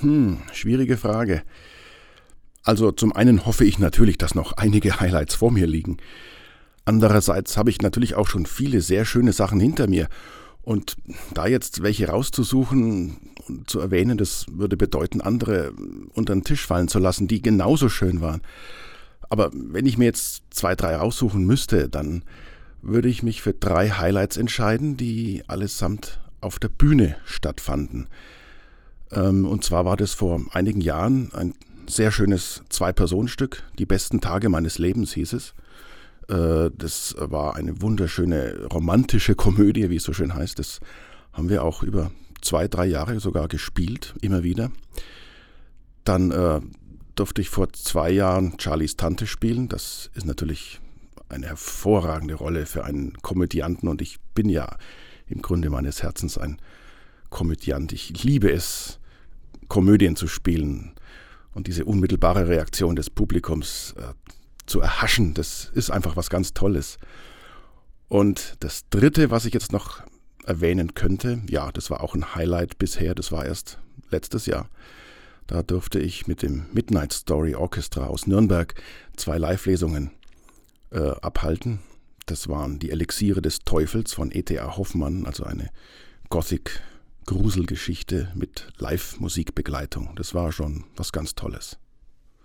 Hm, schwierige Frage. Also zum einen hoffe ich natürlich, dass noch einige Highlights vor mir liegen. Andererseits habe ich natürlich auch schon viele sehr schöne Sachen hinter mir. Und da jetzt welche rauszusuchen und zu erwähnen, das würde bedeuten, andere unter den Tisch fallen zu lassen, die genauso schön waren. Aber wenn ich mir jetzt zwei, drei raussuchen müsste, dann würde ich mich für drei Highlights entscheiden, die allesamt auf der Bühne stattfanden. Ähm, und zwar war das vor einigen Jahren ein sehr schönes Zwei-Personen-Stück. Die besten Tage meines Lebens hieß es. Äh, das war eine wunderschöne romantische Komödie, wie es so schön heißt. Das haben wir auch über zwei, drei Jahre sogar gespielt, immer wieder. Dann äh, durfte ich vor zwei Jahren Charlies Tante spielen. Das ist natürlich eine hervorragende Rolle für einen Komödianten und ich bin ja im Grunde meines Herzens ein Komödiant. Ich liebe es, Komödien zu spielen und diese unmittelbare Reaktion des Publikums äh, zu erhaschen, das ist einfach was ganz Tolles. Und das Dritte, was ich jetzt noch erwähnen könnte, ja, das war auch ein Highlight bisher, das war erst letztes Jahr. Da durfte ich mit dem Midnight Story Orchestra aus Nürnberg zwei Live-Lesungen äh, abhalten. Das waren die Elixiere des Teufels von E.T.A. Hoffmann, also eine Gothic Gruselgeschichte mit Live-Musikbegleitung. Das war schon was ganz Tolles.